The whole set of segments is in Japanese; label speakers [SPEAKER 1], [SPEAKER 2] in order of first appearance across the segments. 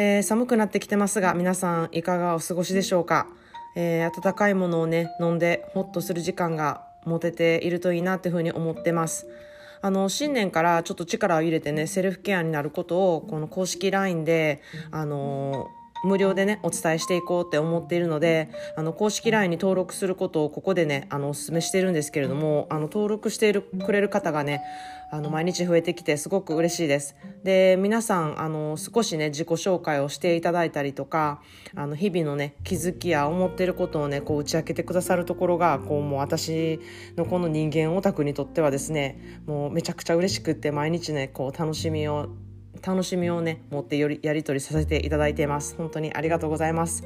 [SPEAKER 1] えー、寒くなってきてますが皆さんいかがお過ごしでしょうか、えー、温かいものをね飲んでホッとする時間が持てているといいなっていうふうに思ってます。あの新年からちょっと力を入れてねセルフケアになることをこの公式 LINE であの無料でねお伝えしていこうって思っているのであの公式 LINE に登録することをここでねあのお勧めしてるんですけれどもあの登録しているくれる方がねあの毎日増えてきてすごく嬉しいです。で皆さんあの少しね自己紹介をしていただいたりとかあの日々のね気づきや思っていることをねこう打ち明けてくださるところがこうもう私のこの人間オタクにとってはですねもうめちゃくちゃ嬉しくって毎日ねこう楽しみを楽しみをね持ってよりやり取りさせていただいています。本当にありがとうございます。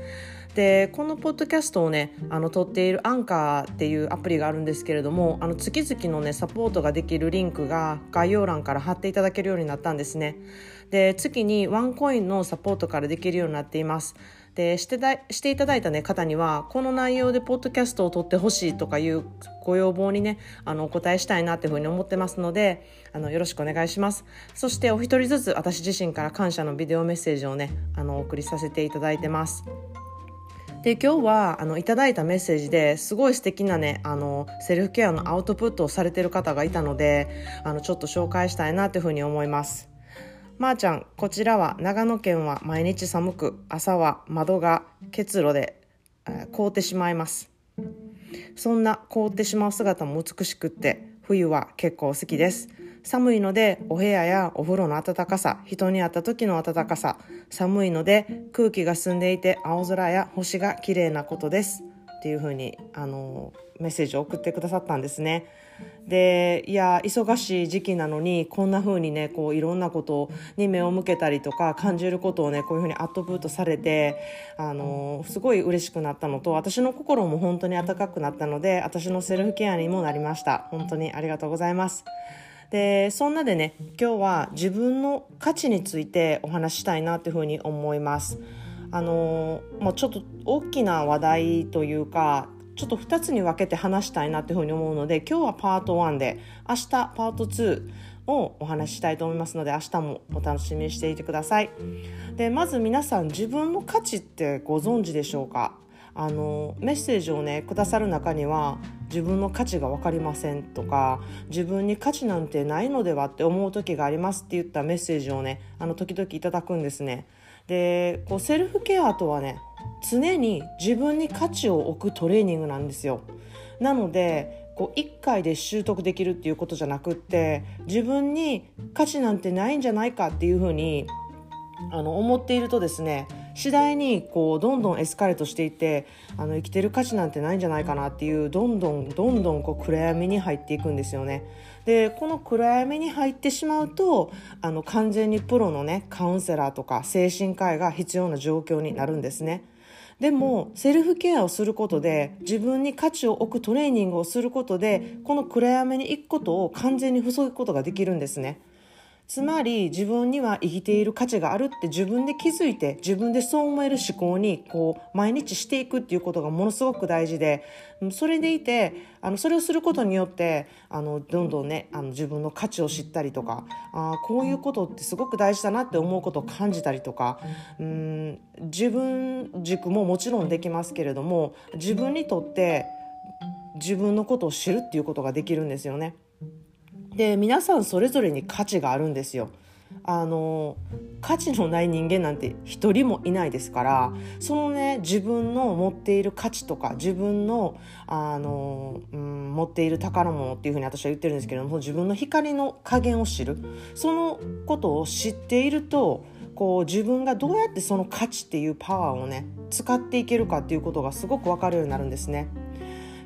[SPEAKER 1] でこのポッドキャストをねあの撮っているアンカーっていうアプリがあるんですけれどもあの月々のねサポートができるリンクが概要欄から貼っていただけるようになったんですね。で月にワンコインのサポートからできるようになっていますでしてだしていただいた、ね、方にはこの内容でポッドキャストを撮ってほしいとかいうご要望にねあのお答えしたいなというふうに思ってますのであのよろしくお願いします。そしてお一人ずつ私自身から感謝のビデオメッセージをねあのお送りさせていただいてます。で今日はあのいただいたメッセージですごい素敵なねあのセルフケアのアウトプットをされてる方がいたのであのちょっと紹介したいなというふうに思います。まー、あ、ちゃんこちらは長野県は毎日寒く朝は窓が結露で、えー、凍ってしまいます。そんな凍ってしまう姿も美しくって冬は結構好きです。寒いのでお部屋やお風呂の暖かさ人に会った時の暖かさ寒いので空気が澄んでいて青空や星が綺麗なことです。っていう風にあのメッセージを送ってくださったんですね。でいや忙しい時期なのにこんな風にねこういろんなことに目を向けたりとか感じることをねこういう風にアットプットされてあのすごい嬉しくなったのと私の心も本当に温かくなったので私のセルフケアにもなりました。本当にありがとうございます。でそんなでね今日は自分の価値についてお話したいなという風に思います。あのまあ、ちょっと大きな話題というかちょっと2つに分けて話したいなというふうに思うので今日はパート1で明日パート2をお話ししたいと思いますので明日もお楽しみにしていてください。でまず皆さん自分の価値ってご存知でしょうか？あのメッセージをねくださる中には自分の価値が分かりませんとか自分に価値なんてないのではって思う時がありますって言ったメッセージをねあの時々いただくんですね。でこうセルフケアとはね常に自分に価値を置くトレーニングなんですよ。なのでこう1回で習得できるっていうことじゃなくって自分に価値なんてないんじゃないかっていうふうにあの思っているとですね次第にこうどんどんエスカレートしていってあの生きてる価値なんてないんじゃないかなっていうどんどんどんどんこう暗闇に入っていくんですよね。でこの暗闇に入ってしまうとあの完全にプロのねカウンセラーとか精神科医が必要な状況になるんですね。でもセルフケアをすることで自分に価値を置くトレーニングをすることでこの暗闇に行くことを完全に防ぐことができるんですね。つまり自分には生きている価値があるって自分で気づいて自分でそう思える思考にこう毎日していくっていうことがものすごく大事でそれでいてあのそれをすることによってあのどんどんねあの自分の価値を知ったりとかあこういうことってすごく大事だなって思うことを感じたりとかうん自分軸ももちろんできますけれども自分にとって自分のことを知るっていうことができるんですよね。で皆さんそれぞれに価値があるんですよ。あの価値のない人間なんて一人もいないですからそのね自分の持っている価値とか自分のあの、うん、持っている宝物っていうふうに私は言ってるんですけども自分の光の加減を知るそのことを知っているとこう自分がどうやってその価値っていうパワーをね使っていけるかっていうことがすごく分かるようになるんですね。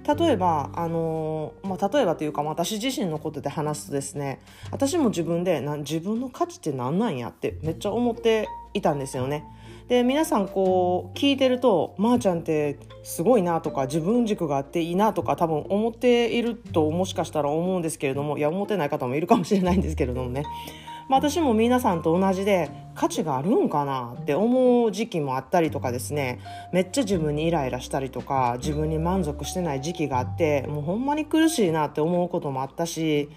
[SPEAKER 1] 例えば、あのまあ、例えばというか私自身のことで話すとですね私も自分でな自分の価値って何なんやってめっちゃ思っていたんですよね。で皆さんこう聞いてると「まー、あ、ちゃんってすごいな」とか「自分軸があっていいな」とか多分思っているともしかしたら思うんですけれどもいや思ってない方もいるかもしれないんですけれどもね、まあ、私も皆さんと同じで価値があるんかなって思う時期もあったりとかですねめっちゃ自分にイライラしたりとか自分に満足してない時期があってもうほんまに苦しいなって思うこともあったし、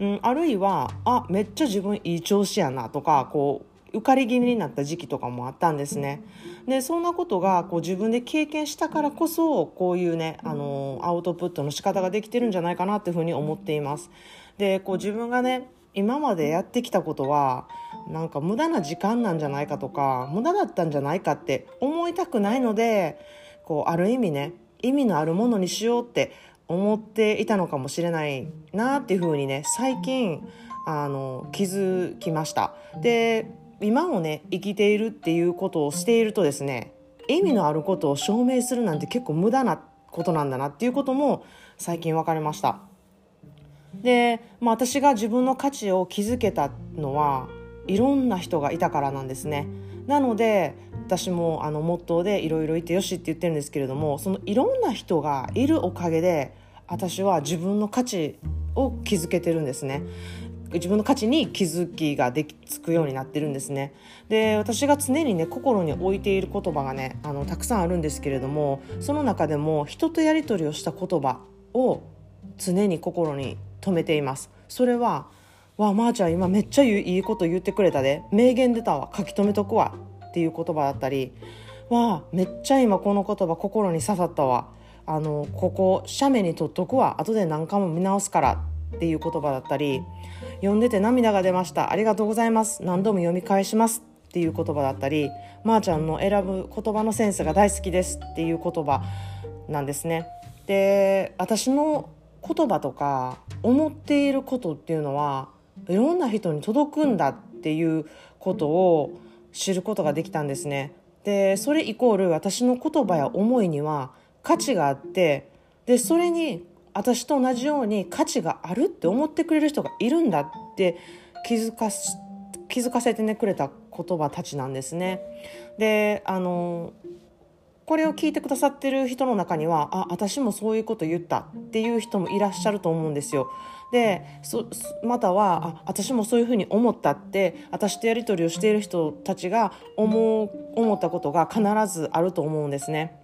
[SPEAKER 1] うん、あるいはあめっちゃ自分いい調子やなとかこう浮かれ気味になった時期とかもあったんですね。でそんなことがこう自分で経験したからこそこういうねあのアウトプットの仕方ができてるんじゃないかなっていうふうに思っています。でこう自分がね今までやってきたことはなんか無駄な時間なんじゃないかとか無駄だったんじゃないかって思いたくないのでこうある意味ね意味のあるものにしようって思っていたのかもしれないなっていうふうにね最近あの気づきました。で今をね生きているっていうことをしているとですね意味のあることを証明するなんて結構無駄なことなんだなっていうことも最近分かりましたで、まあ、私が自分の価値を築けたのはいろんな人がいたからなんですね。なので私もあのモットーでいろいろいてよしって言ってるんですけれどもそのいろんな人がいるおかげで私は自分の価値を築けてるんですね。自分の価値に気づきができつくようになってるんですね。で私が常にね心に置いている言葉がねあのたくさんあるんですけれどもその中でも人とやり取りをした言葉を常に心に留めています。それは「わあまー、あ、ちゃん今めっちゃいいこと言ってくれたで。名言出たわ。書き留めとくわ」っていう言葉だったり「わあめっちゃ今この言葉心に刺さったわ」あのここ写メに撮っとくわ。後で何回も見直すから。っていう言葉だったり。読んでて涙が出ました。ありがとうございます。何度も読み返します。っていう言葉だったり。まー、あ、ちゃんの選ぶ言葉のセンスが大好きです。っていう言葉なんですね。で私の言葉とか思っていることっていうのはいろんな人に届くんだっていうことを知ることができたんですねでそれイコール私の言葉や思いには価値があってでそれに私と同じように価値があるって思ってくれる人がいるんだって気づか気づかせてねくれた言葉たちなんですね。であのこれを聞いてくださってる人の中にはあ私もそういうこと言ったっていう人もいらっしゃると思うんですよ。でまたはあ私もそういうふうに思ったって私とやり取りをしている人たちが思う思ったことが必ずあると思うんですね。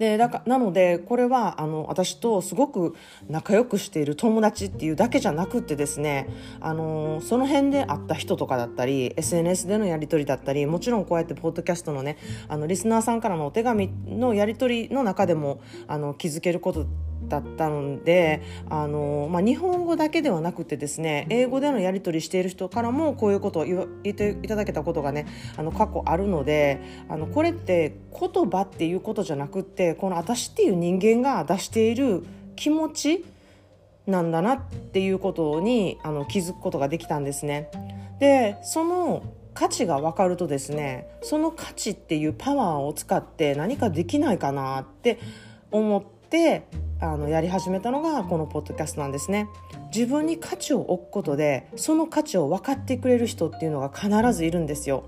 [SPEAKER 1] でだかなのでこれはあの私とすごく仲良くしている友達っていうだけじゃなくてですねあのその辺で会った人とかだったり SNS でのやり取りだったりもちろんこうやってポッドキャストのねあのリスナーさんからのお手紙のやり取りの中でもあの気づけることだったのであの、まあ、日本語だけではなくてですね英語でのやり取りしている人からもこういうことを言っていただけたことがねあの過去あるのであのこれって言葉っていうことじゃなくってこの私っていう人間が出している気持ちなんだなっていうことにあの気づくことができたんですね。でその価値が分かるとですねその価値っていうパワーを使って何かできないかなって思ってあのやり始めたのがこのポッドキャストなんですね。自分に価値を置くことでその価値を分かってくれる人っていうのが必ずいるんですよ。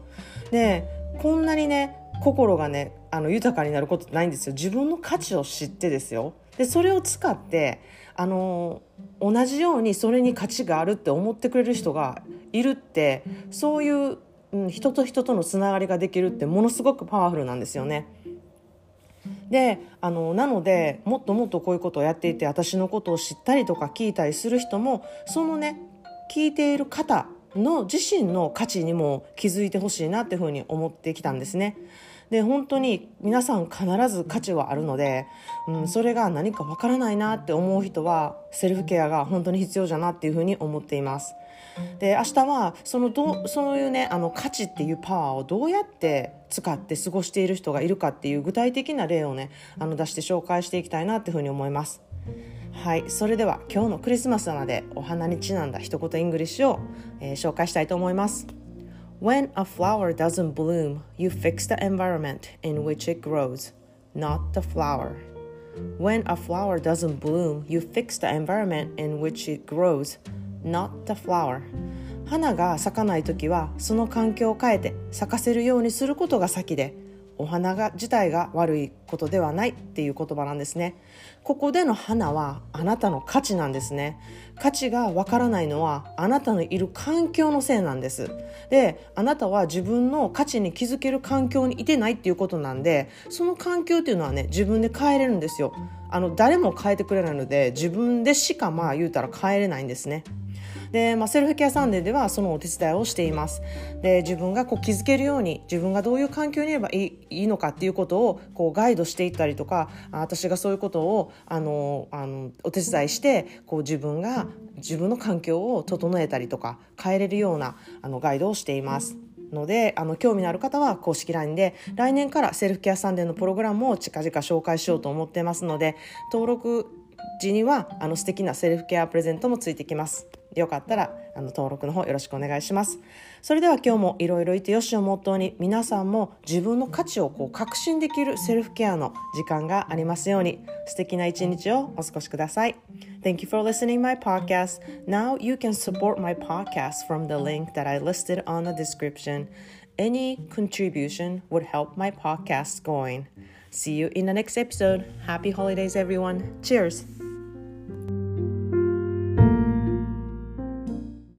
[SPEAKER 1] でこんなにね心がねあの豊かになることないんですよ。自分の価値を知ってですよ。でそれを使ってあの同じようにそれに価値があるって思ってくれる人がいるってそういう、うん、人と人とのつながりができるってものすごくパワフルなんですよね。であのなのでもっともっとこういうことをやっていて私のことを知ったりとか聞いたりする人もそのね聞いている方の自身の価値にも気づいてほしいなっていうふうに思ってきたんですね。で本当に皆さん必ず価値はあるので、うん、それが何かわからないなって思う人はセルフケアが本当に必要じゃなっていうふうに思っています。で明日はそのどそういうねあの価値っていうパワーをどうやって使って過ごしている人がいるかっていう具体的な例をねあの出して紹介していきたいなっていうふうに思います。はいそれでは今日のクリスマスなのでお花にちなんだ一言 English を、えー、紹介したいと思います。When a flower doesn't bloom, you fix the environment in which it grows, not the flower. When a flower doesn't bloom, you fix the environment in which it grows, not the flower. 花が咲かない時はその環境を変えて咲かせるようにすることが先で お花が自体が悪いことではないっていう言葉なんですね。ここでの花はあなたの価値なんですね。価値がわからないのはあなたのいる環境のせいなんです。であなたは自分の価値に気づける環境にいてないっていうことなんでその環境っていうのはね自分で変えれるんですよ。あの誰も変えてくれないので自分でしかまあ言うたら変えれないんですね。で、まあ、セルフケアサンデーではそのお手伝いをしていますで自分がこう気づけるように自分がどういう環境にいればいいいいのかっていうことをこうガイドしていったりとか私がそういうことをあのあのお手伝いしてこう自分が自分の環境を整えたりとか変えれるようなあのガイドをしています。のであの興味のある方は公式 LINE で来年からセルフケアサンデーのプログラムを近々紹介しようと思ってますので登録時にはあの素敵なセルフケアプレゼントもついてきます。よかったらあの登録の方よろしくお願いします。それでは今日もいろいろいてよしをモットーに皆さんも自分の価値をこう確信できるセルフケアの時間がありますように素敵な一日をお過ごしください。Thank you for listening my podcast. Now you can support my podcast from the link that I listed on the description. Any contribution would help my podcast going. See you in the next episode. Happy holidays everyone. Cheers.